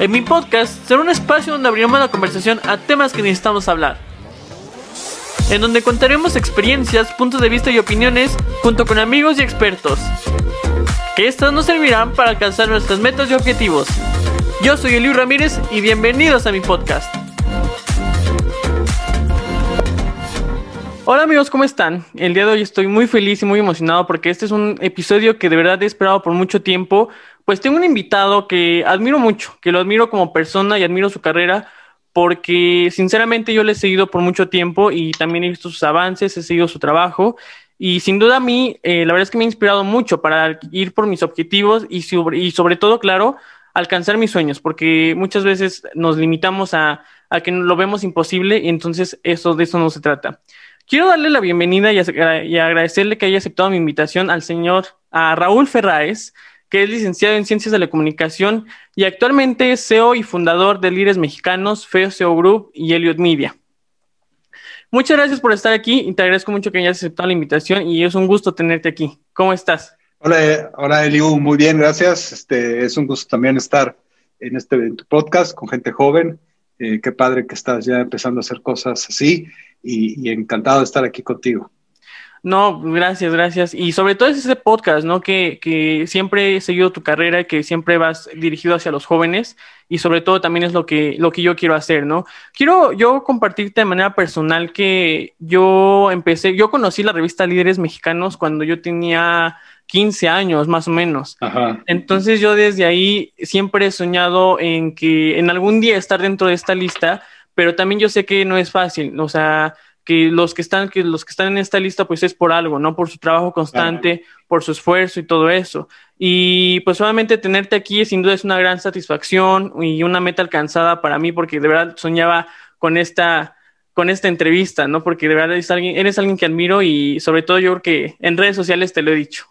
En mi podcast será un espacio donde abriremos la conversación a temas que necesitamos hablar. En donde contaremos experiencias, puntos de vista y opiniones junto con amigos y expertos. Que estas nos servirán para alcanzar nuestras metas y objetivos. Yo soy Eliu Ramírez y bienvenidos a mi podcast. Hola amigos, ¿cómo están? El día de hoy estoy muy feliz y muy emocionado porque este es un episodio que de verdad he esperado por mucho tiempo. Pues tengo un invitado que admiro mucho, que lo admiro como persona y admiro su carrera porque sinceramente yo le he seguido por mucho tiempo y también he visto sus avances, he seguido su trabajo y sin duda a mí eh, la verdad es que me ha inspirado mucho para ir por mis objetivos y sobre, y sobre todo, claro, alcanzar mis sueños porque muchas veces nos limitamos a, a que lo vemos imposible y entonces eso, de eso no se trata. Quiero darle la bienvenida y, agradecerle que haya aceptado mi invitación al señor a Raúl Ferraes, que es licenciado en Ciencias de la Comunicación y actualmente es CEO y fundador de Líderes Mexicanos, Feo SEO Group y Elliot Media. Muchas gracias por estar aquí y te agradezco mucho que hayas aceptado la invitación y es un gusto tenerte aquí. ¿Cómo estás? Hola, hola Eliu, muy bien, gracias. Este, es un gusto también estar en este podcast con gente joven. Eh, qué padre que estás ya empezando a hacer cosas así y, encantado de estar aquí contigo. No, gracias, gracias. Y sobre todo es ese podcast, ¿no? Que, que, siempre he seguido tu carrera, que siempre vas dirigido hacia los jóvenes y sobre todo también es lo que, lo que yo quiero hacer, ¿no? Quiero yo compartirte de manera personal que yo empecé, yo conocí la revista Líderes Mexicanos cuando yo tenía 15 años más o menos. Ajá. Entonces yo desde ahí siempre he soñado en que en algún día estar dentro de esta lista pero también yo sé que no es fácil, o sea, que los que están, que los que están en esta lista, pues es por algo, ¿no? Por su trabajo constante, por su esfuerzo y todo eso. Y pues solamente tenerte aquí sin duda es una gran satisfacción y una meta alcanzada para mí, porque de verdad soñaba con esta, con esta entrevista, ¿no? Porque de verdad eres alguien, eres alguien que admiro y sobre todo yo creo que en redes sociales te lo he dicho.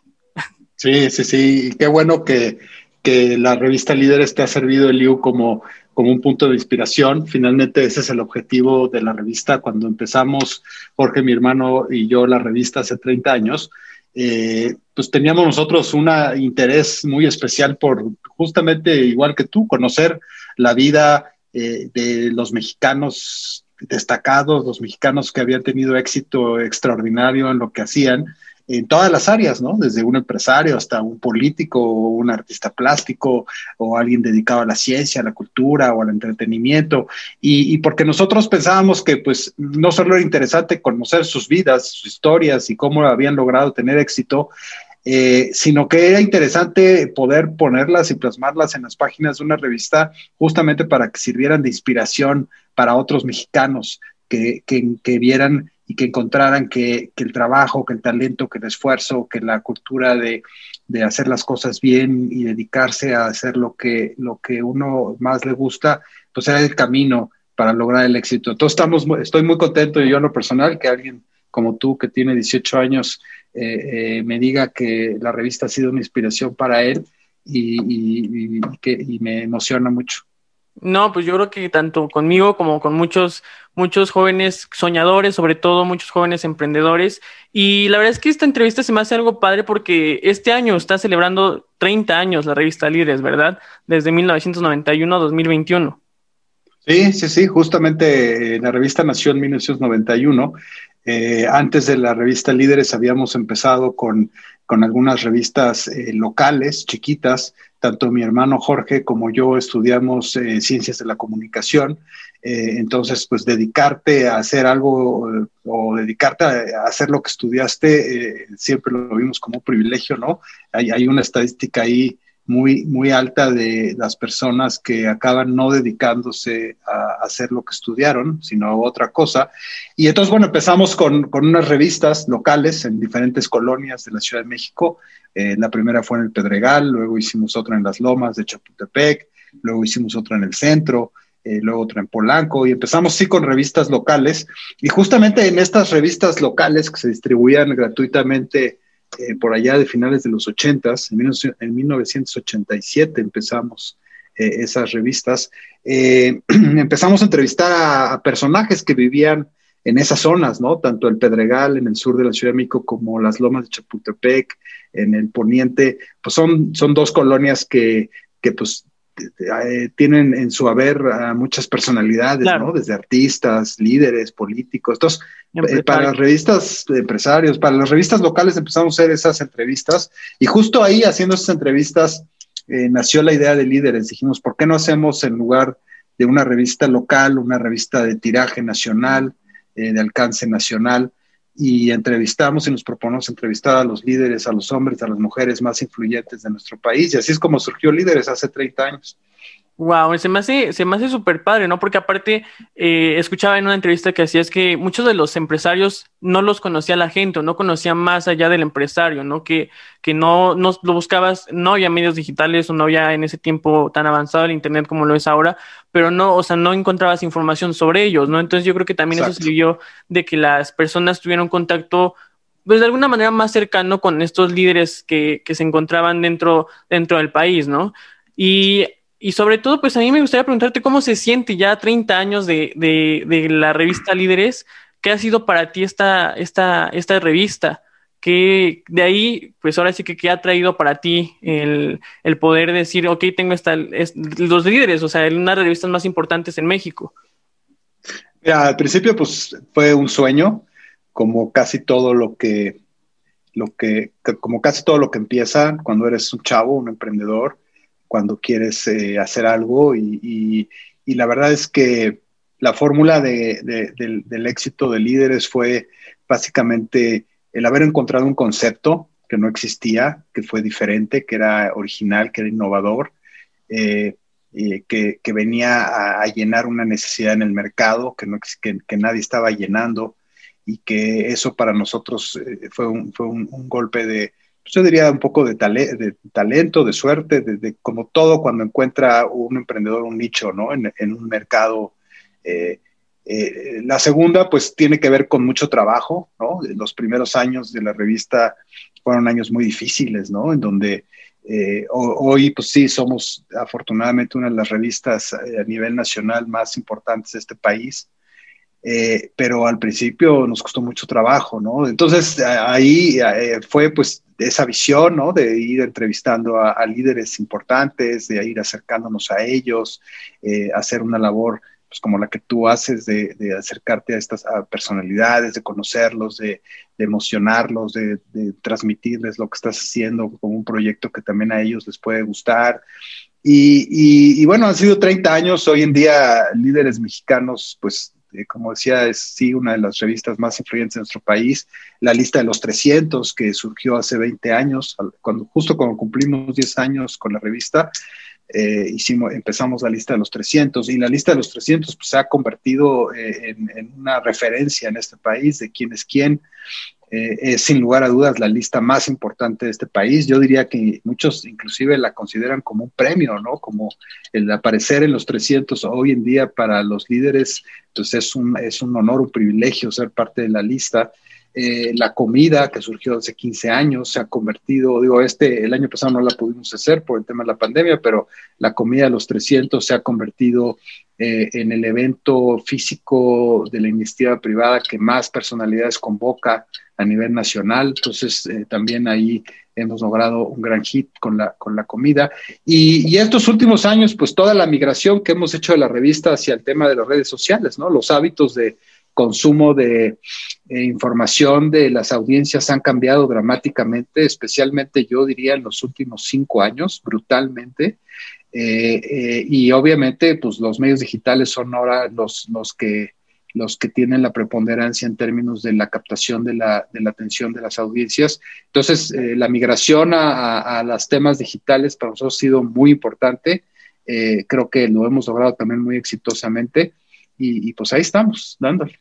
Sí, sí, sí. Y qué bueno que, que la revista Líderes te ha servido, Eliu, como como un punto de inspiración. Finalmente ese es el objetivo de la revista. Cuando empezamos, Jorge, mi hermano y yo, la revista hace 30 años, eh, pues teníamos nosotros un interés muy especial por justamente, igual que tú, conocer la vida eh, de los mexicanos destacados, los mexicanos que habían tenido éxito extraordinario en lo que hacían en todas las áreas, ¿no? Desde un empresario hasta un político o un artista plástico o alguien dedicado a la ciencia, a la cultura o al entretenimiento. Y, porque nosotros pensábamos que pues no solo era interesante conocer sus vidas, sus historias y cómo habían logrado tener éxito, eh, sino que era interesante poder ponerlas y plasmarlas en las páginas de una revista justamente para que sirvieran de inspiración para otros mexicanos que, que, que vieran y que encontraran que, el trabajo, que el talento, que el esfuerzo, que la cultura de, hacer las cosas bien y dedicarse a hacer lo que, lo que uno más le gusta, pues era el camino para lograr el éxito. Entonces estamos, estoy muy contento yo en lo personal que alguien como tú que tiene 18 años eh, eh, me diga que la revista ha sido una inspiración para él y, que, y me emociona mucho. No, pues yo creo que tanto conmigo como con muchos, muchos jóvenes soñadores, sobre todo muchos jóvenes emprendedores. Y la verdad es que esta entrevista se me hace algo padre porque este año está celebrando 30 años la revista Líderes, ¿verdad? Desde 1991 a 2021. Sí, sí, sí, justamente la revista nació en 1991. Eh, antes de la revista Líderes habíamos empezado con, con algunas revistas eh, locales, chiquitas, tanto mi hermano Jorge como yo estudiamos eh, ciencias de la comunicación, eh, entonces pues dedicarte a hacer algo o dedicarte a, hacer lo que estudiaste siempre lo vimos como un privilegio, ¿no? Hay, hay una estadística ahí muy, muy alta de las personas que acaban no dedicándose a, hacer lo que estudiaron, sino a otra cosa. Y entonces, bueno, empezamos con, con unas revistas locales en diferentes colonias de la Ciudad de México. Eh, la primera fue en el Pedregal, luego hicimos otra en las Lomas de Chapultepec, luego hicimos otra en el centro, eh, luego otra en Polanco, y empezamos sí con revistas locales. Y justamente en estas revistas locales que se distribuían gratuitamente eh, por allá de finales de los 80, en, en 1987 empezamos eh, esas revistas, eh, empezamos a entrevistar a, personajes que vivían en esas zonas, ¿no? Tanto el Pedregal en el sur de la Ciudad de México como las Lomas de Chapultepec en el poniente, pues son, son dos colonias que, que pues eh, tienen en su haber a muchas personalidades, ¿no? Desde artistas, líderes, políticos. Entonces, eh, para las revistas de empresarios, para las revistas locales empezamos a hacer esas entrevistas y justo ahí haciendo esas entrevistas nació la idea de líderes. Dijimos, ¿por qué no hacemos en lugar de una revista local, una revista de tiraje nacional, de alcance nacional? Y entrevistamos y nos proponemos entrevistar a los líderes, a los hombres, a las mujeres más influyentes de nuestro país. Y así es como surgió Líderes hace 30 años. Wow, se me hace, se me hace súper padre, ¿no? Porque aparte, eh, escuchaba en una entrevista que hacías que muchos de los empresarios no los conocía la gente o no conocía más allá del empresario, ¿no? Que, que no, no lo buscabas, no había medios digitales o no había en ese tiempo tan avanzado el Internet como lo es ahora, pero no, o sea, no encontrabas información sobre ellos, ¿no? Entonces yo creo que también eso sirvió de que las personas tuvieron contacto pues de alguna manera más cercano con estos líderes que, que se encontraban dentro, dentro del país, ¿no? Y y sobre todo, pues a mí me gustaría preguntarte cómo se siente ya 30 años de, de, la revista Líderes, ¿qué ha sido para ti esta, esta, esta revista? que de ahí, pues ahora sí que ¿qué ha traído para ti el, el poder decir, ok, tengo esta, los líderes, o sea, una de las revistas más importantes en México? Mira, al principio, pues fue un sueño, como casi todo lo que, lo que, como casi todo lo que empieza cuando eres un chavo, un emprendedor, cuando quieres eh, hacer algo y, la verdad es que la fórmula del, éxito de líderes fue básicamente el haber encontrado un concepto que no existía, que fue diferente, que era original, que era innovador, eh, que, venía a, llenar una necesidad en el mercado que, no, que, nadie estaba llenando y que eso para nosotros eh, fue, un, fue un golpe de, yo diría un poco de, de talento, de suerte, de, como todo cuando encuentra un emprendedor un nicho, ¿no? En, un mercado. Eh, eh, la segunda, pues tiene que ver con mucho trabajo, ¿no? Los primeros años de la revista fueron años muy difíciles, ¿no? En donde eh, hoy, pues sí, somos afortunadamente una de las revistas a nivel nacional más importantes de este país. Pero al principio nos costó mucho trabajo, ¿no? Entonces ahí fue pues esa visión, ¿no? De ir entrevistando a, líderes importantes, de ir acercándonos a ellos, eh, hacer una labor pues como la que tú haces de, acercarte a estas personalidades, de conocerlos, de, emocionarlos, de, transmitirles lo que estás haciendo como un proyecto que también a ellos les puede gustar. Y, y bueno, han sido 30 años, hoy en día líderes mexicanos pues eh, como decía, es sí una de las revistas más influyentes de nuestro país. La lista de los 300, que surgió hace 20 años, cuando, justo cuando cumplimos 10 años con la revista, eh, hicimos, empezamos la lista de los 300 y la lista de los 300 pues, se ha convertido eh, en, en, una referencia en este país de quién es quién. Eh, es sin lugar a dudas la lista más importante de este país. Yo diría que muchos inclusive la consideran como un premio, ¿no? Como el aparecer en los 300 hoy en día para los líderes, pues es un, es un honor, un privilegio ser parte de la lista. Eh, la comida que surgió hace 15 años se ha convertido, digo, este, el año pasado no la pudimos hacer por el tema de la pandemia, pero la comida de los 300 se ha convertido eh, en el evento físico de la iniciativa privada que más personalidades convoca a nivel nacional. Entonces, eh, también ahí hemos logrado un gran hit con la, con la comida. Y, y, estos últimos años, pues toda la migración que hemos hecho de la revista hacia el tema de las redes sociales, ¿no? Los hábitos de consumo de eh, información de las audiencias han cambiado dramáticamente, especialmente yo diría en los últimos cinco años, brutalmente. Eh, y obviamente, pues los medios digitales son ahora los, los que los que tienen la preponderancia en términos de la captación de la, de la atención de las audiencias. Entonces, eh, la migración a, a, los temas digitales para nosotros ha sido muy importante. Eh, creo que lo hemos logrado también muy exitosamente y, y pues ahí estamos, dándole.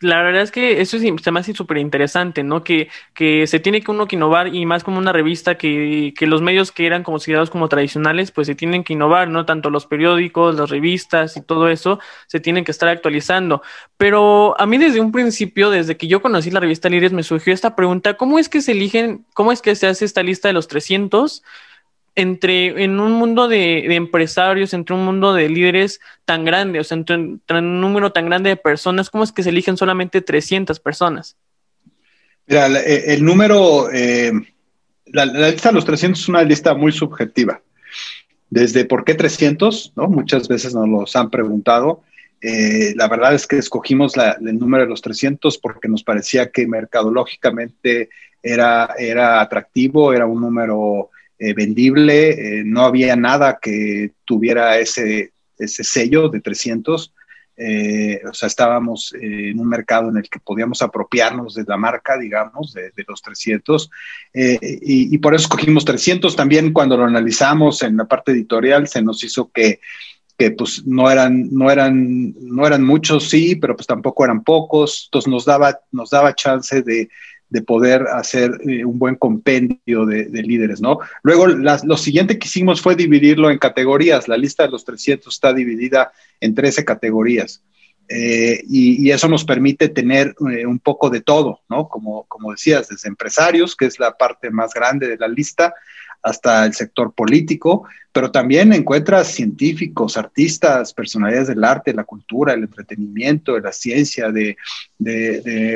La verdad es que eso se me hace súper interesante, ¿no? Que, que se tiene que uno que innovar y más como una revista que, que los medios que eran considerados como tradicionales, pues se tienen que innovar, ¿no? Tanto los periódicos, las revistas y todo eso se tienen que estar actualizando. Pero a mí desde un principio, desde que yo conocí la revista Líderes, me surgió esta pregunta, ¿cómo es que se eligen, cómo es que se hace esta lista de los 300? Entre en un mundo de, empresarios, entre un mundo de líderes tan grande, o sea, entre, un número tan grande de personas, ¿cómo es que se eligen solamente 300 personas? Mira, eh, el, número, eh, la, lista de los 300 es una lista muy subjetiva. desde por qué 300, ¿no? Muchas veces nos los han preguntado. Eh, la verdad es que escogimos el número de los 300 porque nos parecía que mercadológicamente era, era atractivo, era un número eh, vendible, no había nada que tuviera ese, ese sello de 300. Eh, o sea, estábamos eh, en un mercado en el que podíamos apropiarnos de la marca, digamos, de, los 300, eh, y, por eso escogimos 300. También cuando lo analizamos en la parte editorial, se nos hizo que, que pues no eran, no, eran, no eran muchos, sí, pero pues tampoco eran pocos, entonces nos daba, nos daba chance de, de poder hacer eh, un buen compendio de, líderes, ¿no? Luego, lo siguiente que hicimos fue dividirlo en categorías. La lista de los 300 está dividida en 13 categorías. Eh, y, eso nos permite tener eh, un poco de todo, ¿no? Como, como decías, desde empresarios, que es la parte más grande de la lista, hasta el sector político, pero también encuentras científicos, artistas, personalidades del arte, la cultura, el entretenimiento, de la ciencia, de,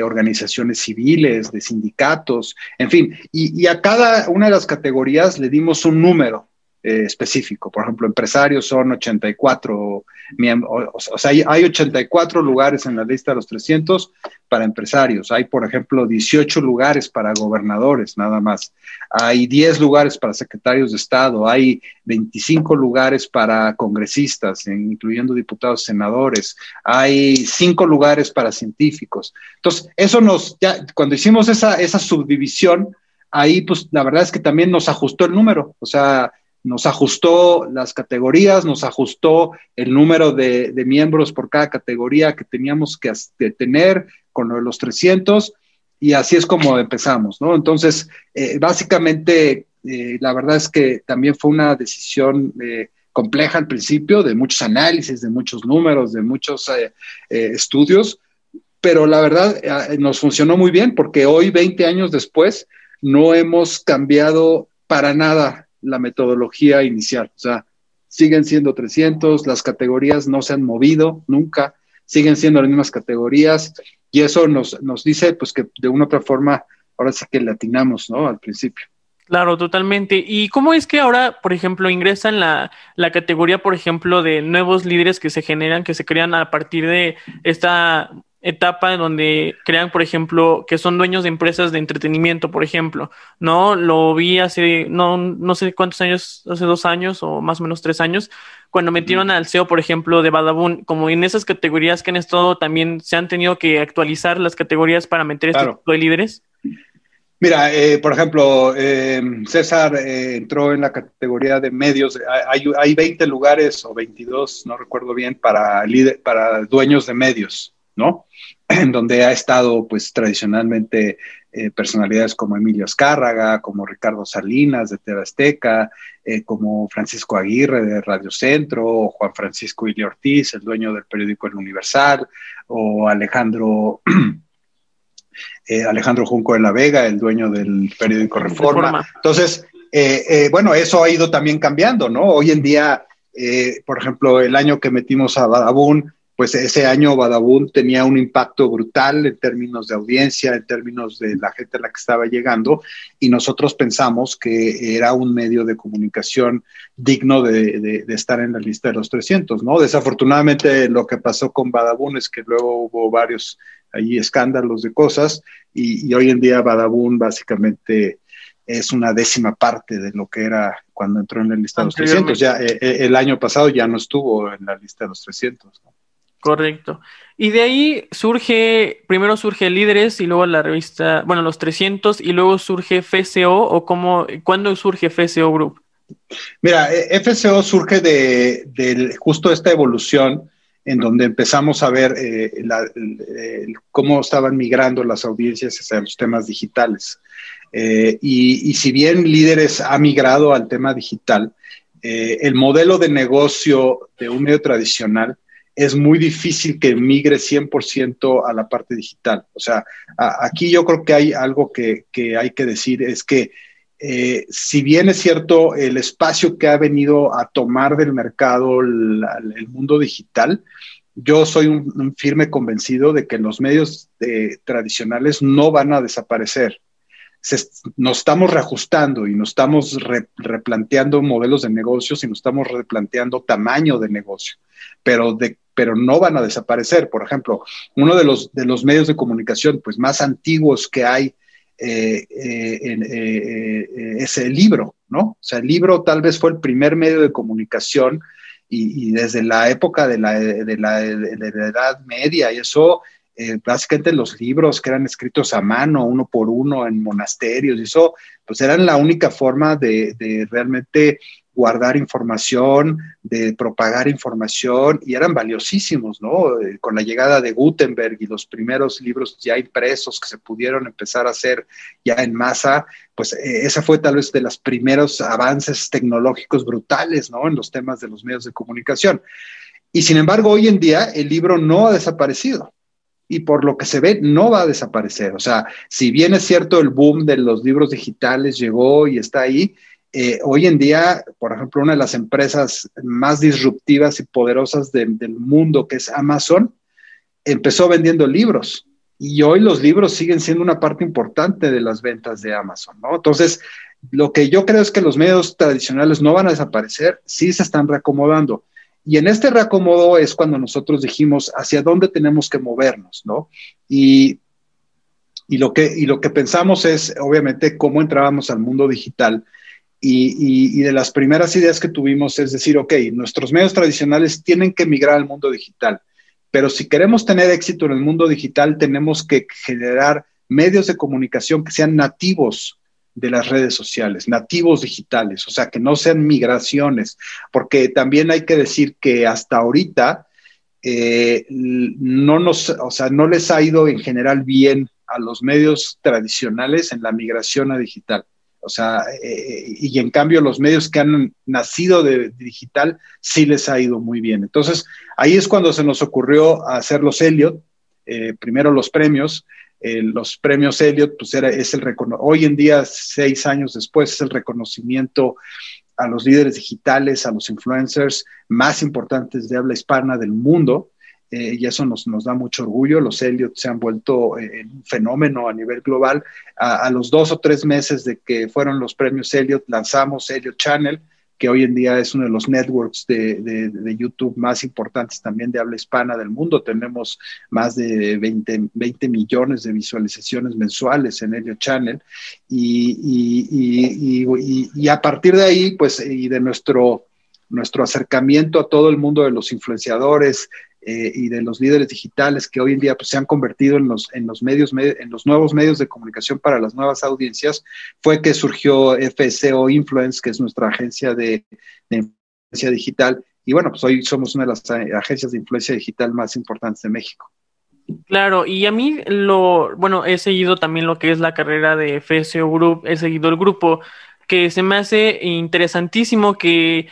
organizaciones civiles, de sindicatos, en fin, y, a cada una de las categorías le dimos un número eh, específico. Por ejemplo, empresarios son 84 miembros, o, sea, hay, hay, 84 lugares en la lista de los 300 para empresarios. Hay, por ejemplo, 18 lugares para gobernadores, nada más. Hay 10 lugares para secretarios de Estado. Hay 25 lugares para congresistas, incluyendo diputados, senadores. Hay 5 lugares para científicos. Entonces, eso nos, ya, cuando hicimos esa, esa subdivisión, ahí, pues, la verdad es que también nos ajustó el número. O sea, nos ajustó las categorías, nos ajustó el número de, miembros por cada categoría que teníamos que tener con los 300 y así es como empezamos, ¿no? Entonces, eh, básicamente, eh, la verdad es que también fue una decisión eh, compleja al principio, de muchos análisis, de muchos números, de muchos estudios, pero la verdad nos funcionó muy bien porque hoy, 20 años después, no hemos cambiado para nada la metodología inicial. O sea, siguen siendo 300, las categorías no se han movido nunca, siguen siendo las mismas categorías y eso nos, nos dice pues que de una u otra forma ahora sí que latinamos, ¿no? Al principio. Claro, totalmente. ¿Y cómo es que ahora, por ejemplo, ingresan la, la categoría, por ejemplo, de nuevos líderes que se generan, que se crean a partir de esta etapa donde crean, por ejemplo, que son dueños de empresas de entretenimiento, por ejemplo, ¿no? Lo vi hace, no, no sé cuántos años, hace dos años o más o menos tres años, cuando metieron al CEO, por ejemplo, de Badabun, como en esas categorías que han estado también, se han tenido que actualizar las categorías para meter este tipo de líderes. Mira, eh, por ejemplo, eh, César eh, entró en la categoría de medios. Hay, hay 20 lugares o 22, no recuerdo bien, para, líder, para dueños de medios. ¿No? En donde ha estado, pues, tradicionalmente eh, personalidades como Emilio Azcárraga, como Ricardo Salinas de TV Azteca, eh, como Francisco Aguirre de Radio Centro, o Juan Francisco Ili Ortiz, el dueño del periódico El Universal, o Alejandro... Eh, Alejandro Junco de la Vega, el dueño del periódico Reforma. Entonces, bueno, eso ha ido también cambiando, ¿no? Hoy en día, por ejemplo, el año que metimos a Badabun, pues ese año Badabun tenía un impacto brutal en términos de audiencia, en términos de la gente a la que estaba llegando, y nosotros pensamos que era un medio de comunicación digno de, estar en la lista de los 300, ¿no? Desafortunadamente lo que pasó con Badabun es que luego hubo varios ahí escándalos de cosas, y, hoy en día Badabun básicamente es una décima parte de lo que era cuando entró en la lista de los 300. Ya, eh, eh, el año pasado ya no estuvo en la lista de los 300. ¿no? Correcto. Y de ahí surge, primero surge Líderes y luego la revista, bueno, los 300 y luego surge FCO o cómo, ¿cuándo surge FCO Group? Mira, eh, FCO surge de, justo esta evolución en donde empezamos a ver eh, cómo estaban migrando las audiencias hacia los temas digitales. Eh, y, y, si bien Líderes ha migrado al tema digital, el modelo de negocio de un medio tradicional es muy difícil que migre 100% a la parte digital. O sea, aquí yo creo que hay algo que, hay que decir, es que eh, si bien es cierto el espacio que ha venido a tomar del mercado el mundo digital, yo soy un, firme convencido de que los medios eh, tradicionales no van a desaparecer. nos estamos reajustando y nos estamos replanteando modelos de negocios y nos estamos replanteando tamaño de negocio, pero, de, pero no van a desaparecer. Por ejemplo, uno de los, de los medios de comunicación pues, más antiguos que hay eh, eh, eh, es el libro, ¿no? O sea, el libro tal vez fue el primer medio de comunicación y, desde la época de la, de la, Edad Media y eso básicamente los libros que eran escritos a mano, uno por uno, en monasterios, y eso, pues eran la única forma de, de realmente guardar información, de propagar información, y eran valiosísimos, ¿no? Eh, con la llegada de Gutenberg y los primeros libros ya impresos que se pudieron empezar a hacer ya en masa, pues eh, esa fue tal vez de los primeros avances tecnológicos brutales, ¿no? En los temas de los medios de comunicación. Y sin embargo, hoy en día el libro no ha desaparecido y por lo que se ve no va a desaparecer. O sea, si bien es cierto el boom de los libros digitales llegó y está ahí, eh, hoy en día, por ejemplo, una de las empresas más disruptivas y poderosas del mundo, que es Amazon, empezó vendiendo libros y hoy los libros siguen siendo una parte importante de las ventas de Amazon, ¿no? Entonces, lo que yo creo es que los medios tradicionales no van a desaparecer, sí se están reacomodando. Y en este reacomodo es cuando nosotros dijimos hacia dónde tenemos que movernos, ¿no? Y, lo, que, y lo que pensamos es, obviamente, cómo entrábamos al mundo digital y, de las primeras ideas que tuvimos es decir, ok, nuestros medios tradicionales tienen que migrar al mundo digital, pero si queremos tener éxito en el mundo digital, tenemos que generar medios de comunicación que sean nativos de las redes sociales, nativos digitales, o sea, que no sean migraciones, porque también hay que decir que hasta ahorita eh, no nos, o sea, no les ha ido en general bien a los medios tradicionales en la migración a digital. O sea, eh, y en cambio los medios que han nacido de, digital sí les ha ido muy bien. Entonces, ahí es cuando se nos ocurrió hacer los Elliot, eh, primero los premios. Eh, los premios Elliot, pues era, es el hoy en día, seis años después, es el reconocimiento a los líderes digitales, a los influencers más importantes de habla hispana del mundo. Eh, y eso nos, nos, da mucho orgullo. Los Elliot se han vuelto eh, un fenómeno a nivel global. A, los dos o tres meses de que fueron los premios Elliot, lanzamos Elliot Channel, que hoy en día es uno de los networks de, de, YouTube más importantes también de habla hispana del mundo. Tenemos más de 20, 20 millones de visualizaciones mensuales en Elliot Channel. Y, y, y, y, a partir de ahí, pues, y de nuestro nuestro acercamiento a todo el mundo de los influenciadores, eh, y de los líderes digitales que hoy en día pues, se han convertido en los, en los medios, en los nuevos medios de comunicación para las nuevas audiencias, fue que surgió FSO Influence, que es nuestra agencia de, influencia digital. Y bueno, pues hoy somos una de las agencias de influencia digital más importantes de México. Claro, y a mí lo, bueno, he seguido también lo que es la carrera de FSO Group, he seguido el grupo, que se me hace interesantísimo que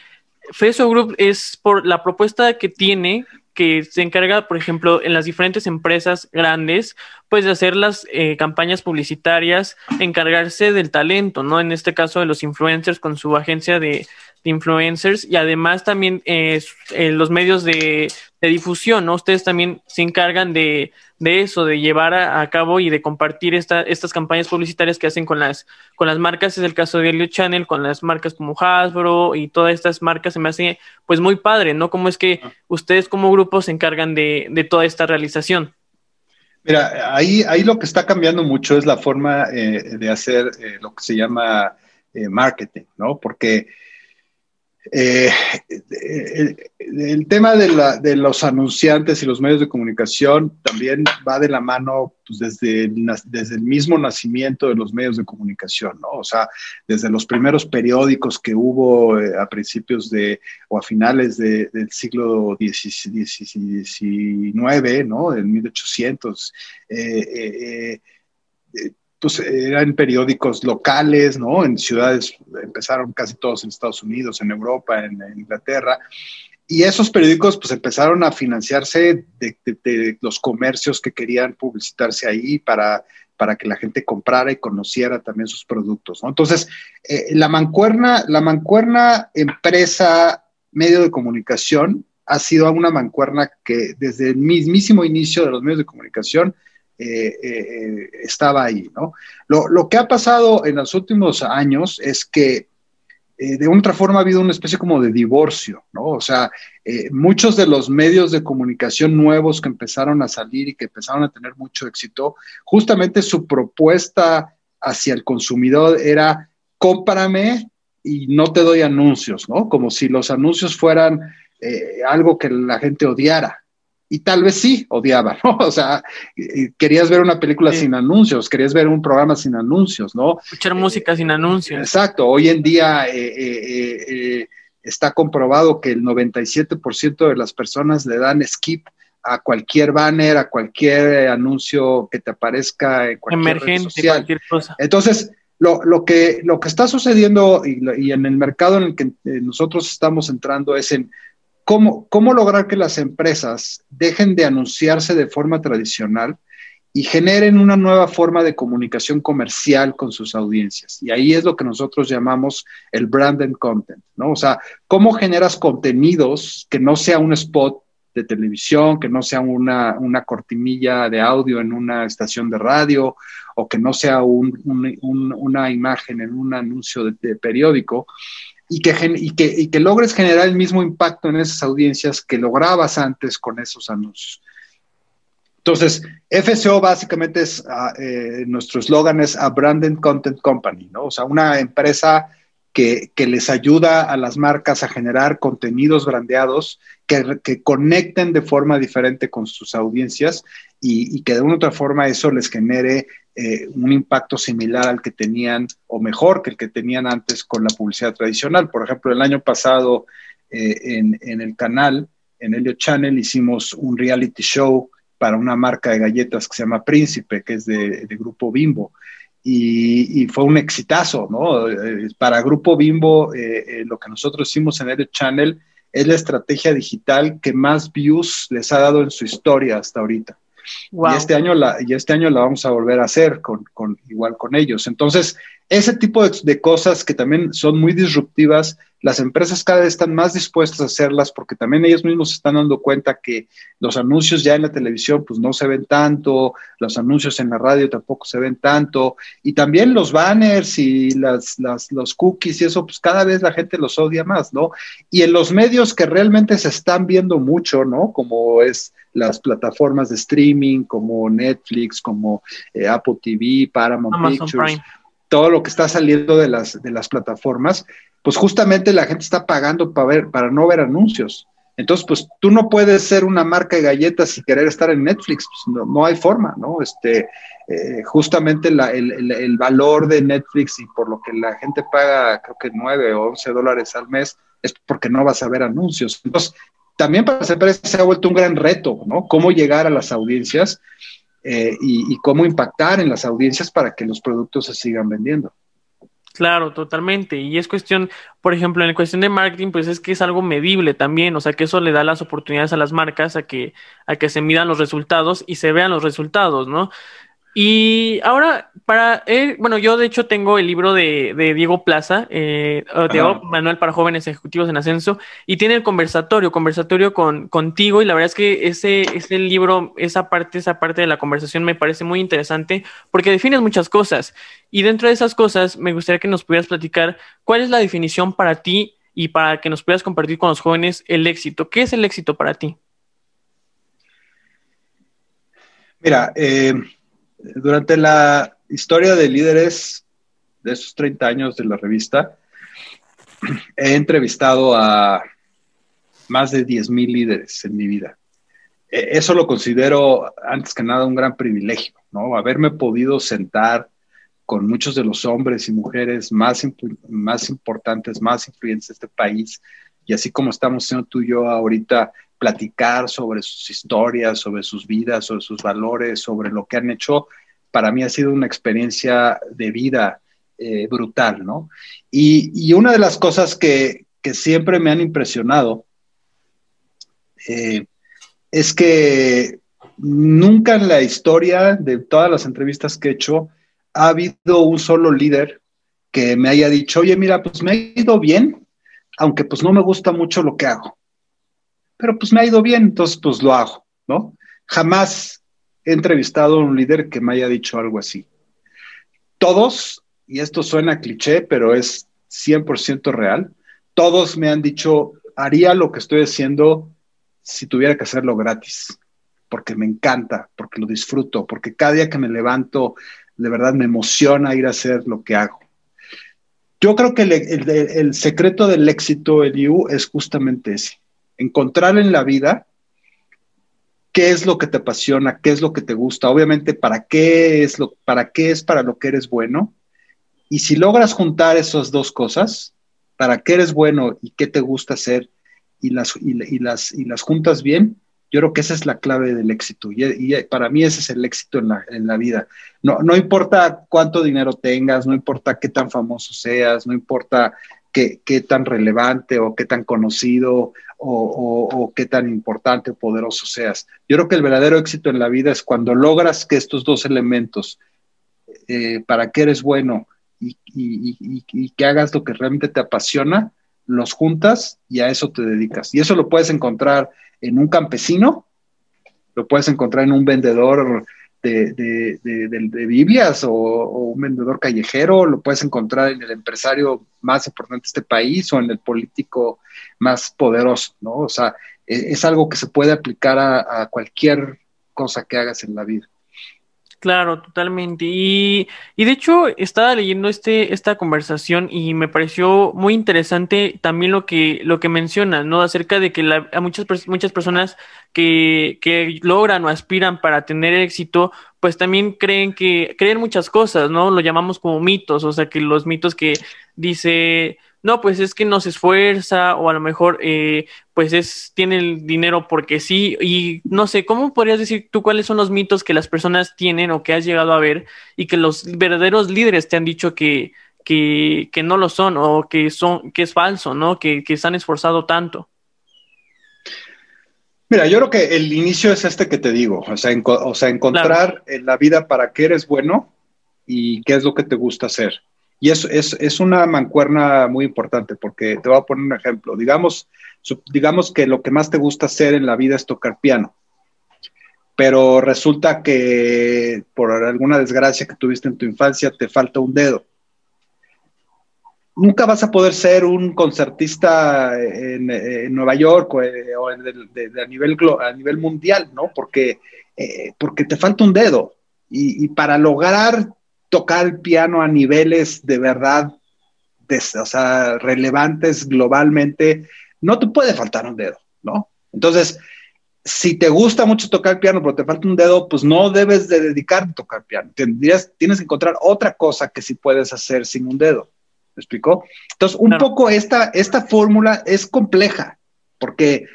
FSO Group es por la propuesta que tiene que se encarga, por ejemplo, en las diferentes empresas grandes, pues de hacer las eh, campañas publicitarias, encargarse del talento, ¿no? En este caso de los influencers con su agencia de, influencers y además también eh, eh, los medios de, difusión, ¿no? Ustedes también se encargan de, eso, de llevar a, cabo y de compartir esta, estas campañas publicitarias que hacen con las, con las marcas, es el caso de Elliot Channel, con las marcas como Hasbro y todas estas marcas, se me hace pues muy padre, ¿no? Cómo es que ah. ustedes como grupo se encargan de, toda esta realización. Mira, ahí, ahí lo que está cambiando mucho es la forma eh, de hacer lo que se llama marketing, ¿no? Porque eh, el, tema de, los anunciantes y los medios de comunicación también va de la mano pues, desde, el, mismo nacimiento de los medios de comunicación, ¿no? O sea, desde los primeros periódicos que hubo eh, a principios de o a finales del siglo XIX, ¿no? En 1800. Eh, pues eran periódicos locales, ¿no? En ciudades, empezaron casi todos en Estados Unidos, en Europa, en, Inglaterra. Y esos periódicos pues empezaron a financiarse de, los comercios que querían publicitarse ahí para, para que la gente comprara y conociera también sus productos, ¿no? Entonces, eh, la mancuerna, la mancuerna empresa medio de comunicación ha sido una mancuerna que desde el mismísimo inicio de los medios de comunicación estaba ahí, ¿no? Lo, lo, que ha pasado en los últimos años es que de otra forma ha habido una especie como de divorcio, ¿no? O sea, muchos de los medios de comunicación nuevos que empezaron a salir y que empezaron a tener mucho éxito, justamente su propuesta hacia el consumidor era cómprame y no te doy anuncios, ¿no? Como si los anuncios fueran eh, algo que la gente odiara. Y tal vez sí odiaba, ¿no? O sea, eh, querías ver una película sin anuncios, querías ver un programa sin anuncios, ¿no? Escuchar música sin anuncios. Exacto, hoy en día eh, está comprobado que el 97% de las personas le dan skip a cualquier banner, a cualquier anuncio que te aparezca en cualquier Emergente, social. cualquier cosa. Entonces, lo, que, lo que está sucediendo y, en el mercado en el que eh, nosotros estamos entrando es en cómo, lograr que las empresas dejen de anunciarse de forma tradicional y generen una nueva forma de comunicación comercial con sus audiencias. Y ahí es lo que nosotros llamamos el branded content, ¿no? O sea, cómo generas contenidos que no sea un spot de televisión, que no sea una, una cortinilla de audio en una estación de radio o que no sea una imagen en un anuncio de, periódico, y que, y, que, y que logres generar el mismo impacto en esas audiencias que lograbas antes con esos anuncios. Entonces, FCO básicamente es, ah, eh, nuestro eslogan es a Branded Content Company, ¿no? O sea, una empresa que, les ayuda a las marcas a generar contenidos brandeados que, conecten de forma diferente con sus audiencias y, que de una u otra forma eso les genere eh, un impacto similar al que tenían o mejor que el que tenían antes con la publicidad tradicional. Por ejemplo, el año pasado eh, en, el canal, en Helio Channel, hicimos un reality show para una marca de galletas que se llama Príncipe, que es de, de Grupo Bimbo y, fue un exitazo, ¿no? Eh, para Grupo Bimbo, eh, eh, lo que nosotros hicimos en el Channel es la estrategia digital que más views les ha dado en su historia hasta ahorita. Y, este año la, y este año la vamos a volver a hacer con, con igual con ellos. Entonces, ese tipo de, cosas que también son muy disruptivas, las empresas cada vez están más dispuestas a hacerlas porque también ellos mismos se están dando cuenta que los anuncios ya en la televisión pues no se ven tanto, los anuncios en la radio tampoco se ven tanto, y también los banners y las, las, los cookies y eso, pues cada vez la gente los odia más, ¿no? Y en los medios que realmente se están viendo mucho, ¿no? Como es las plataformas de streaming, como Netflix, como eh, Apple TV, Paramount Pictures todo lo que está saliendo de las, de las plataformas, pues justamente la gente está pagando para, ver, para no ver anuncios. Entonces, pues tú no puedes ser una marca de galletas y querer estar en Netflix, pues, no, hay forma, ¿no? Este, eh, justamente el, el, valor de Netflix y por lo que la gente paga, creo que 9 o 11 dólares al mes, es porque no vas a ver anuncios. Entonces, también para las empresas se ha vuelto un gran reto, ¿no? Cómo llegar a las audiencias eh, y, cómo impactar en las audiencias para que los productos se sigan vendiendo. Claro, totalmente. Y es cuestión, por ejemplo, en la cuestión de marketing, pues es que es algo medible también, o sea que eso le da las oportunidades a las marcas a que, a que se midan los resultados y se vean los resultados, ¿no? Y ahora, para bueno, yo de hecho tengo el libro de, Diego Plaza, eh, de Manual para Jóvenes Ejecutivos en Ascenso, y tiene el conversatorio, conversatorio con, contigo, y la verdad es que ese, ese libro, esa parte, esa parte de la conversación me parece muy interesante porque defines muchas cosas. Y dentro de esas cosas, me gustaría que nos pudieras platicar cuál es la definición para ti y para que nos puedas compartir con los jóvenes el éxito. ¿Qué es el éxito para ti? Mira, eh durante la historia de líderes de esos 30 años de la revista, he entrevistado a más de 10.000 líderes en mi vida. E, eso lo considero, antes que nada, un gran privilegio, ¿no? Haberme podido sentar con muchos de los hombres y mujeres más, más importantes, más influyentes de este país, y así como estamos siendo tú y yo ahorita, platicar sobre sus historias, sobre sus vidas, sobre sus valores, sobre lo que han hecho, para mí ha sido una experiencia de vida eh, brutal, ¿no? Y, una de las cosas que, siempre me han impresionado eh, es que nunca en la historia de todas las entrevistas que he hecho ha habido un solo líder que me haya dicho, oye, mira, pues me ha ido bien, aunque pues no me gusta mucho lo que hago pero pues me ha ido bien, entonces pues lo hago, ¿no? Jamás he entrevistado a un líder que me haya dicho algo así. Todos, y esto suena cliché, pero es 100% real, todos me han dicho, haría lo que estoy haciendo si tuviera que hacerlo gratis, porque me encanta, porque lo disfruto, porque cada día que me levanto, de verdad me emociona ir a hacer lo que hago. Yo creo que el, secreto del éxito, Eliu, es justamente ese, encontrar en la vida qué es lo que te apasiona, qué es lo que te gusta, obviamente para qué es lo, para qué es para lo que eres bueno. Y si logras juntar esas dos cosas, para qué eres bueno y qué te gusta hacer y las, y, las, y las juntas bien, yo creo que esa es la clave del éxito. Y, para mí ese es el éxito en la, en la, vida. No, no importa cuánto dinero tengas, no importa qué tan famoso seas, no importa qué, qué tan relevante o qué tan conocido o, qué tan importante o poderoso seas. Yo creo que el verdadero éxito en la vida es cuando logras que estos dos elementos, eh, para que eres bueno y, y, que hagas lo que realmente te apasiona, los juntas y a eso te dedicas. Y eso lo puedes encontrar en un campesino, lo puedes encontrar en un vendedor de, Biblias o, un vendedor callejero, lo puedes encontrar en el empresario más importante de este país o en el político más poderoso, ¿no? O sea, e, es, algo que se puede aplicar a cualquier cosa que hagas en la vida. Claro, totalmente. Y, y, de hecho estaba leyendo este, esta conversación y me pareció muy interesante también lo que, lo que menciona, ¿no? Acerca de que la, a muchas, muchas personas que, que logran o aspiran para tener éxito, pues también creen que, creen muchas cosas, ¿no? Lo llamamos como mitos, o sea que los mitos que dice no, pues es que no se esfuerza o a lo mejor eh, pues es, tiene el dinero porque sí y no sé, ¿cómo podrías decir tú cuáles son los mitos que las personas tienen o que has llegado a ver y que los verdaderos líderes te han dicho que, que, que no lo son o que, son, que es falso, ¿no? Que, que se han esforzado tanto. Mira, yo creo que el inicio es este que te digo, o sea, o sea encontrar en la vida para qué eres bueno y qué es lo que te gusta hacer. Y es, es, es, una mancuerna muy importante porque te voy a poner un ejemplo. Digamos, digamos que lo que más te gusta hacer en la vida es tocar piano, pero resulta que por alguna desgracia que tuviste en tu infancia te falta un dedo. Nunca vas a poder ser un concertista en, Nueva York o, eh, a, nivel, a nivel mundial, ¿no? Porque, eh, porque te falta un dedo. Y para lograr tocar el piano a niveles de verdad, o sea, relevantes globalmente, no te puede faltar un dedo, ¿no? Entonces, si te gusta mucho tocar el piano, pero te falta un dedo, pues no debes de dedicarte a tocar piano. Tendrías, tienes que encontrar otra cosa que sí puedes hacer sin un dedo. ¿Me explicó? Entonces, un poco esta, esta fórmula es compleja, porque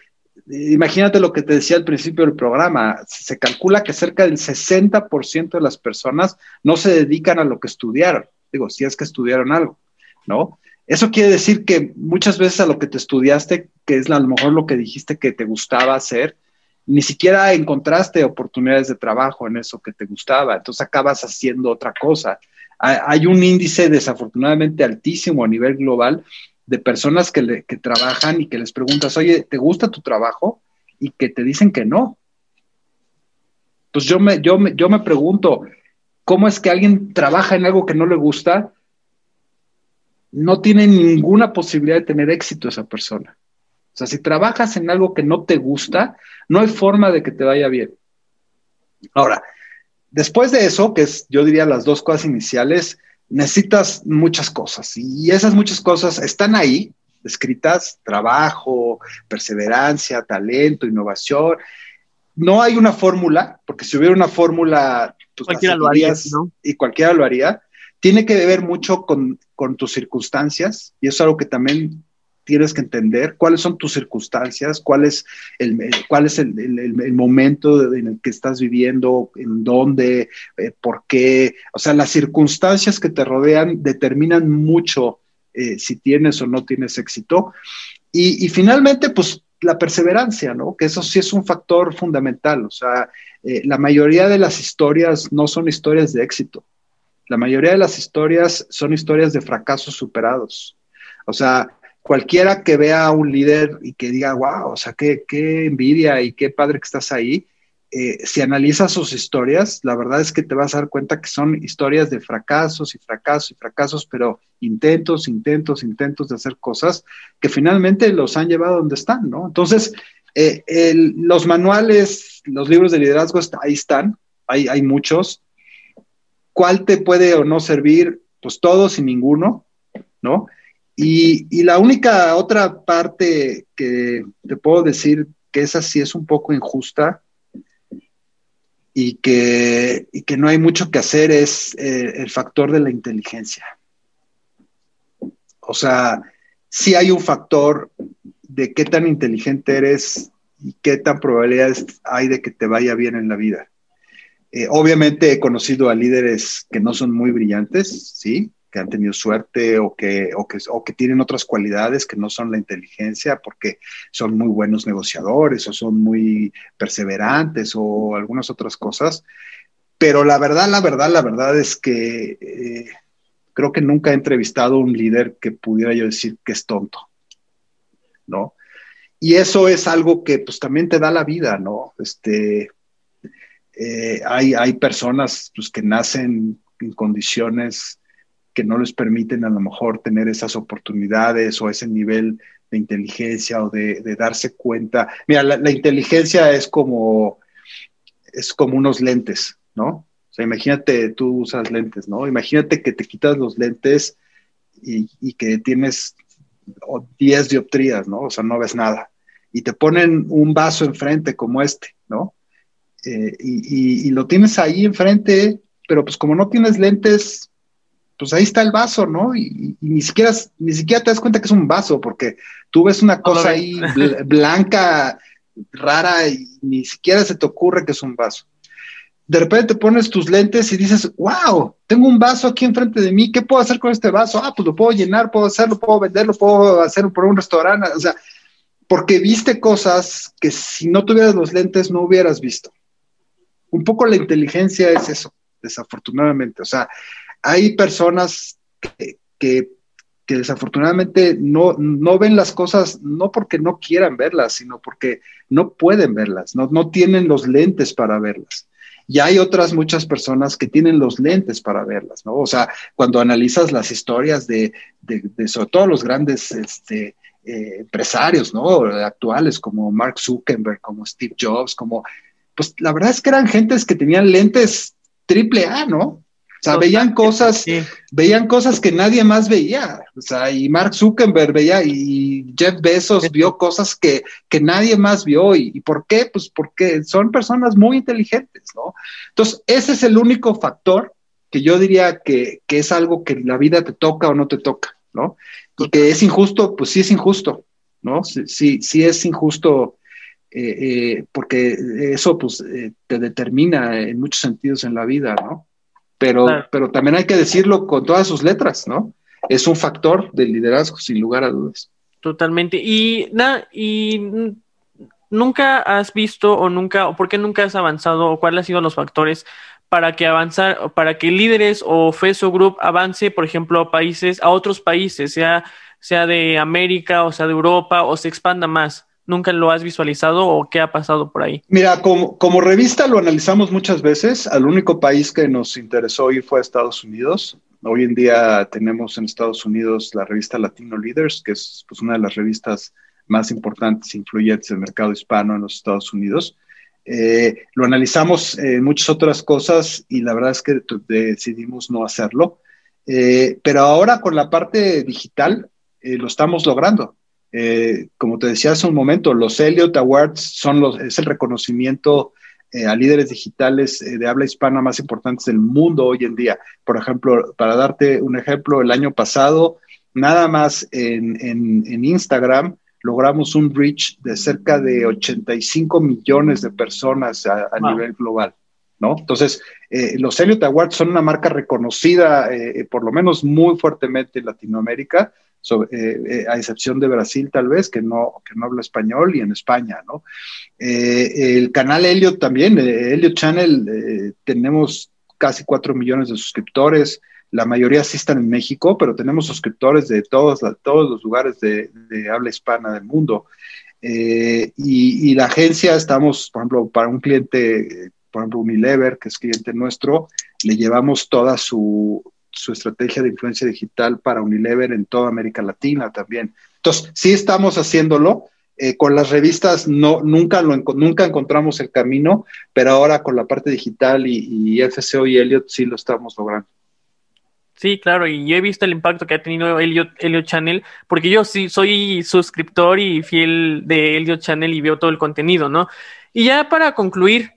imagínate lo que te decía al principio del programa, se calcula que cerca del 60% de las personas no se dedican a lo que estudiaron, digo, si es que estudiaron algo, ¿no? Eso quiere decir que muchas veces a lo que te estudiaste, que es a lo mejor lo que dijiste que te gustaba hacer, ni siquiera encontraste oportunidades de trabajo en eso que te gustaba, entonces acabas haciendo otra cosa. Hay un índice desafortunadamente altísimo a nivel global de personas que, le, que trabajan y que les preguntas, oye, ¿te gusta tu trabajo? Y que te dicen que no. Pues yo me, yo me, yo me pregunto, ¿cómo es que alguien trabaja en algo que no le gusta? No tiene ninguna posibilidad de tener éxito esa persona. O sea, si trabajas en algo que no te gusta, no hay forma de que te vaya bien. Ahora, después de eso, que es, yo diría, las dos cosas iniciales, necesitas muchas cosas y esas muchas cosas están ahí, escritas, trabajo, perseverancia, talento, innovación. No hay una fórmula, porque si hubiera una fórmula, pues cualquiera lo haría, y cualquiera lo haría. Tiene que ver mucho con, con tus circunstancias y eso es algo que también tienes que entender cuáles son tus circunstancias, cuál es el, cuál es el, momento en el que estás viviendo, en dónde, eh, por qué. O sea, las circunstancias que te rodean determinan mucho eh, si tienes o no tienes éxito. Y, finalmente, pues la perseverancia, ¿no? Que eso sí es un factor fundamental. O sea, eh, la mayoría de las historias no son historias de éxito. La mayoría de las historias son historias de fracasos superados. O sea, cualquiera que vea a un líder y que diga, wow, o sea, qué, qué envidia y qué padre que estás ahí, eh, si analizas sus historias, la verdad es que te vas a dar cuenta que son historias de fracasos y fracasos y fracasos, pero intentos, intentos, intentos de hacer cosas que finalmente los han llevado donde están, ¿no? Entonces, eh, los manuales, los libros de liderazgo, ahí están, hay, hay muchos. ¿Cuál te puede o no servir? Pues todos y ninguno, ¿no? Y, la única otra parte que te puedo decir que esa sí es un poco injusta y que, que no hay mucho que hacer es eh, el factor de la inteligencia. O sea, sí hay un factor de qué tan inteligente eres y qué tan probabilidades hay de que te vaya bien en la vida. Eh, obviamente he conocido a líderes que no son muy brillantes, sí, que han tenido suerte o que, o que, o que tienen otras cualidades que no son la inteligencia porque son muy buenos negociadores o son muy perseverantes o algunas otras cosas. Pero la verdad, la verdad, la verdad es que eh, creo que nunca he entrevistado a un líder que pudiera yo decir que es tonto, ¿no? Y eso es algo que pues también te da la vida, ¿no? Este, eh, hay, hay personas pues, que nacen en condiciones que no les permiten a lo mejor tener esas oportunidades o ese nivel de inteligencia o de, darse cuenta. Mira, la, inteligencia es como, es como unos lentes, ¿no? O sea, imagínate, tú usas lentes, ¿no? Imagínate que te quitas los lentes y, que tienes 10 dioptrías, ¿no? O sea, no ves nada. Y te ponen un vaso enfrente como este, ¿no? Eh, y, y, lo tienes ahí enfrente, pero pues como no tienes lentes, pues ahí está el vaso, ¿no? Y, ni, siquiera, ni siquiera te das cuenta que es un vaso, porque tú ves una cosa ahí blanca, rara, y ni siquiera se te ocurre que es un vaso. De repente te pones tus lentes y dices, wow, tengo un vaso aquí enfrente de mí, ¿qué puedo hacer con este vaso? Ah, pues lo puedo llenar, puedo hacerlo, puedo venderlo, puedo hacerlo por un restaurante, o sea, porque viste cosas que si no tuvieras los lentes no hubieras visto. Un poco la inteligencia es eso, desafortunadamente. O sea, hay personas que, desafortunadamente no, no, ven las cosas no porque no quieran verlas, sino porque no pueden verlas, no, no tienen los lentes para verlas. Y hay otras muchas personas que tienen los lentes para verlas, ¿no? O sea, cuando analizas las historias de, de, sobre todo los grandes este, eh, empresarios, ¿no? Actuales, como Mark Zuckerberg, como Steve Jobs, como, pues la verdad es que eran gentes que tenían lentes triple A, ¿no? O sea, veían cosas, veían cosas que nadie más veía. O sea, y Mark Zuckerberg veía y Jeff Bezos vio cosas que, nadie más vio. ¿Y, por qué? Pues porque son personas muy inteligentes, ¿no? Entonces, ese es el único factor que yo diría que, es algo que la vida te toca o no te toca, ¿no? Y que es injusto, pues sí es injusto, ¿no? Sí, sí, es injusto. Eh, eh, porque eso pues eh, te determina en muchos sentidos en la vida, ¿no? Pero, pero también hay que decirlo con todas sus letras, ¿no? Es un factor del liderazgo, sin lugar a dudas. Totalmente. Y, nada, y nunca has visto o nunca, o por qué nunca has avanzado, o cuáles han sido los factores para que avanzar, para que líderes o FESO Group avance, por ejemplo, a países, a otros países, sea, sea de América o sea de Europa, o se expanda más. ¿Nunca lo has visualizado o qué ha pasado por ahí? Mira, como, revista lo analizamos muchas veces. Al único país que nos interesó ir fue Estados Unidos. Hoy en día tenemos en Estados Unidos la revista Latino Leaders, que es pues, una de las revistas más importantes e influyentes del mercado hispano en los Estados Unidos. Eh, lo analizamos en muchas otras cosas y la verdad es que decidimos no hacerlo. Eh, pero ahora con la parte digital eh, lo estamos logrando. Eh, como te decía hace un momento, los Elliott Awards son los, es el reconocimiento eh, a líderes digitales eh, de habla hispana más importantes del mundo hoy en día. Por ejemplo, para darte un ejemplo, el año pasado, nada más en, en, Instagram, logramos un reach de cerca de 85 millones de personas a, nivel global. ¿No? Entonces, los Elliott Awards son una marca reconocida, por lo menos muy fuertemente en Latinoamérica, eh, eh, a excepción de Brasil tal vez, que no, que no habla español, y en España, ¿no? Eh, el canal Elliot también, Elliot Channel, tenemos casi cuatro millones de suscriptores, la mayoría sí están en México, pero tenemos suscriptores de todos, todos los lugares de, habla hispana del mundo. Eh, y, la agencia, estamos, por ejemplo, para un cliente, por ejemplo, Unilever, que es cliente nuestro, le llevamos toda su, su estrategia de influencia digital para Unilever en toda América Latina también. Entonces, sí estamos haciéndolo. Eh, con las revistas no, nunca, lo, nunca encontramos el camino, pero ahora con la parte digital y, y FCO y Elliot sí lo estamos logrando. Sí, claro, y yo he visto el impacto que ha tenido Elliot, Elliot Channel, porque yo sí soy suscriptor y fiel de Elliot Channel y veo todo el contenido, ¿no? Y ya para concluir,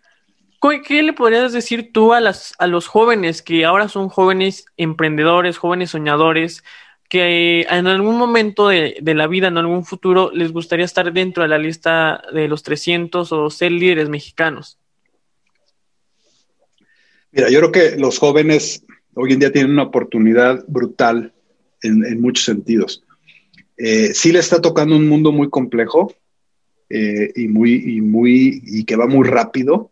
¿qué le podrías decir tú a, los jóvenes que ahora son jóvenes emprendedores, jóvenes soñadores, que en algún momento de, la vida, en algún futuro, les gustaría estar dentro de la lista de los 300 o ser líderes mexicanos? Mira, yo creo que los jóvenes hoy en día tienen una oportunidad brutal en, muchos sentidos. Eh, sí le está tocando un mundo muy complejo eh, y, muy, y que va muy rápido,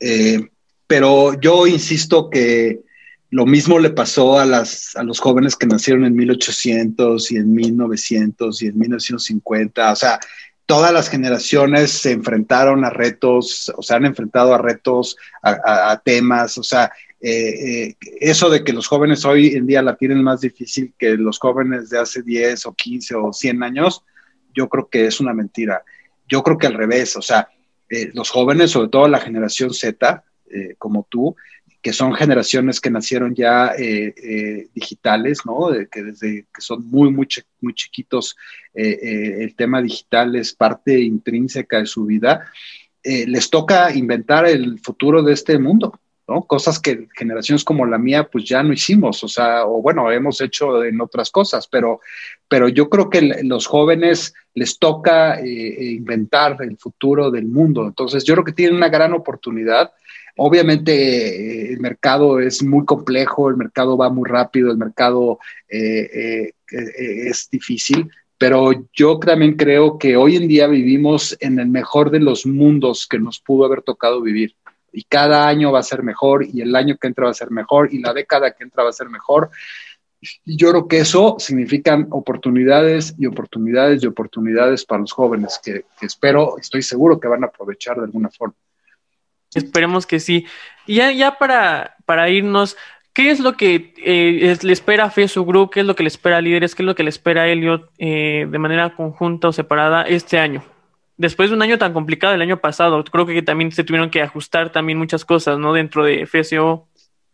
eh, pero yo insisto que lo mismo le pasó a, las, a los jóvenes que nacieron en 1800 y en 1900 y en 1950. O sea, todas las generaciones se enfrentaron a retos, o se han enfrentado a retos, a temas, o sea, eh, eh, eso de que los jóvenes hoy en día la tienen más difícil que los jóvenes de hace 10 o 15 o 100 años, yo creo que es una mentira. Yo creo que al revés, o sea, eh, los jóvenes, sobre todo la generación Z, como tú, que son generaciones que nacieron ya digitales, ¿no? que desde que son muy, muy, muy chiquitos, el tema digital es parte intrínseca de su vida, les toca inventar el futuro de este mundo. ¿No? Cosas que generaciones como la mía pues ya no hicimos, o sea, o bueno, hemos hecho en otras cosas, pero, pero yo creo que los jóvenes les toca eh, eh, inventar el futuro del mundo, entonces yo creo que tienen una gran oportunidad. Obviamente eh, el mercado es muy complejo, el mercado va muy rápido, el mercado es difícil, pero yo también creo que hoy en día vivimos en el mejor de los mundos que nos pudo haber tocado vivir y cada año va a ser mejor y el año que entra va a ser mejor y la década que entra va a ser mejor. Yo creo que eso significan oportunidades y oportunidades y oportunidades para los jóvenes que, espero, estoy seguro que van a aprovechar de alguna forma. Esperemos que sí. Y ya, para, para irnos, ¿qué es lo que eh, le espera a Facebook Group? ¿Qué es lo que le espera a Líderes? ¿Qué es lo que le espera a Elliot eh, de manera conjunta o separada este año? Después de un año tan complicado el año pasado, creo que también se tuvieron que ajustar también muchas cosas, ¿no? Dentro de FSO.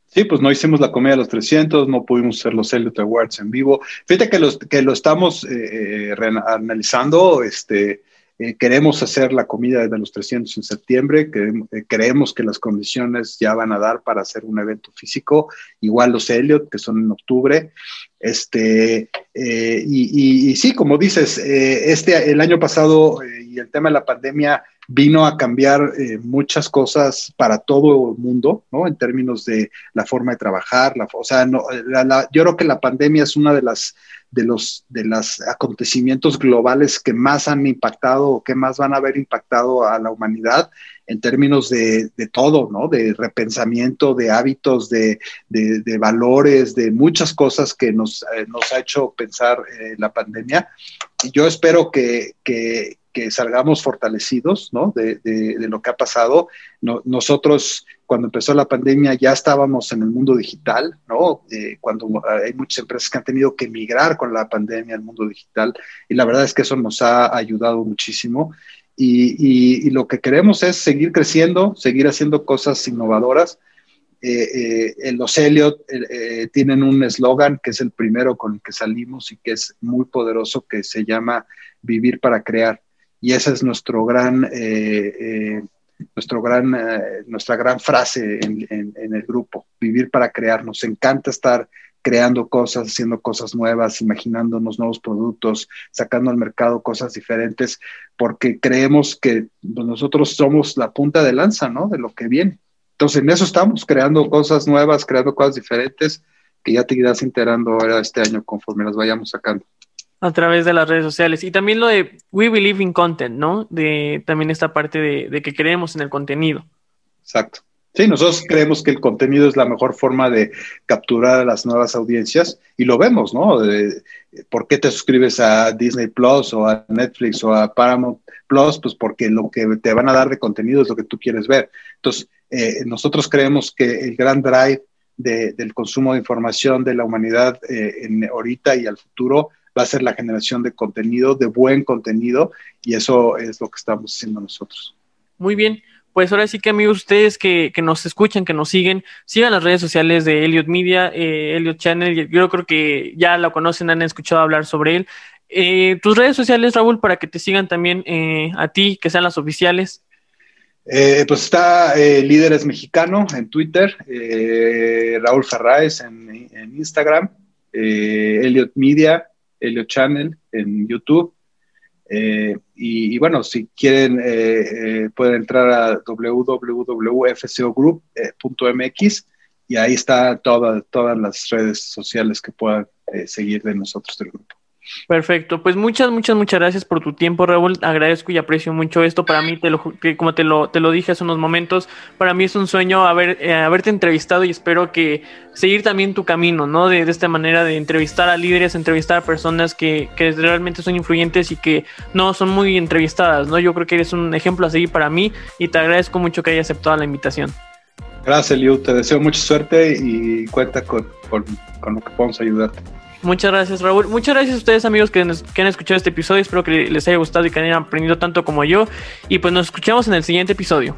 Sí, pues no hicimos la comida de los 300, no pudimos hacer los Elliot Awards en vivo. Fíjate que, los, que lo estamos eh, eh analizando, este, eh, queremos hacer la comida de los 300 en septiembre, eh, creemos que las condiciones ya van a dar para hacer un evento físico, igual los Elliot, que son en octubre. Este, eh, y, sí, como dices, este, el año pasado y el tema de la pandemia vino a cambiar muchas cosas para todo el mundo, ¿no? En términos de la forma de trabajar, la, o sea, no, yo creo que la pandemia es una de las de los de los acontecimientos globales que más han impactado o que más van a haber impactado a la humanidad en términos de, todo, ¿no? De repensamiento, de hábitos, de, valores, de muchas cosas que nos, eh, nos ha hecho pensar eh, la pandemia. Y yo espero que, salgamos fortalecidos, ¿no? De, lo que ha pasado. nosotros cuando empezó la pandemia ya estábamos en el mundo digital, ¿no? Eh, cuando hay muchas empresas que han tenido que migrar con la pandemia al mundo digital y la verdad es que eso nos ha ayudado muchísimo. Y, lo que queremos es seguir creciendo, seguir haciendo cosas innovadoras. Eh, eh los Elliot tienen un eslogan que es el primero con el que salimos y que es muy poderoso, que se llama Vivir para Crear. Y ese es nuestro gran nuestro gran, eh, nuestra gran frase en, el grupo, vivir para crear. Nos encanta estar creando cosas, haciendo cosas nuevas, imaginándonos nuevos productos, sacando al mercado cosas diferentes, porque creemos que nosotros somos la punta de lanza, ¿no? De lo que viene. Entonces, en eso estamos, creando cosas nuevas, creando cosas diferentes, que ya te irás enterando ahora este año conforme las vayamos sacando a través de las redes sociales. Y también lo de We Believe in Content, ¿no? De también esta parte de, que creemos en el contenido. Exacto. Sí, nosotros creemos que el contenido es la mejor forma de capturar a las nuevas audiencias y lo vemos, ¿no? ¿Por qué te suscribes a Disney Plus o a Netflix o a Paramount Plus? Pues porque lo que te van a dar de contenido es lo que tú quieres ver. Entonces, eh, nosotros creemos que el gran drive del consumo de información de la humanidad eh, en ahorita y al futuro va a ser la generación de contenido, de buen contenido, y eso es lo que estamos haciendo nosotros. Muy bien, pues ahora sí que amigos, ustedes que, que, nos escuchan, que nos siguen, sigan las redes sociales de Elliot Media, eh, Elliot Channel, yo creo que ya lo conocen, han escuchado hablar sobre él. Eh, tus redes sociales, Raúl, para que te sigan también eh, a ti, que sean las oficiales. Eh, pues está Líderes Mexicano en Twitter, Raúl Ferraes en, en Instagram, Elliot Media, Elliot Channel en YouTube. Eh, y, bueno, si quieren, eh, eh, pueden entrar a www.fcogroup.mx y ahí está todas las redes sociales que puedan seguir de nosotros del grupo. Perfecto, pues muchas, muchas, muchas gracias por tu tiempo, Raúl. Agradezco y aprecio mucho esto. Para mí, te lo, como te lo, te lo dije hace unos momentos, para mí es un sueño haber, eh, haberte entrevistado y espero que seguir también tu camino, ¿no? De, esta manera de entrevistar a líderes, entrevistar a personas que, que realmente son influyentes y que no son muy entrevistadas, ¿no? Yo creo que eres un ejemplo a seguir para mí y te agradezco mucho que hayas aceptado la invitación. Gracias, Liu. Te deseo mucha suerte y cuenta con, con, con lo que podamos ayudarte. Muchas gracias, Raúl. Muchas gracias a ustedes, amigos, que, que han escuchado este episodio. Espero que les haya gustado y que hayan aprendido tanto como yo. Y pues nos escuchamos en el siguiente episodio.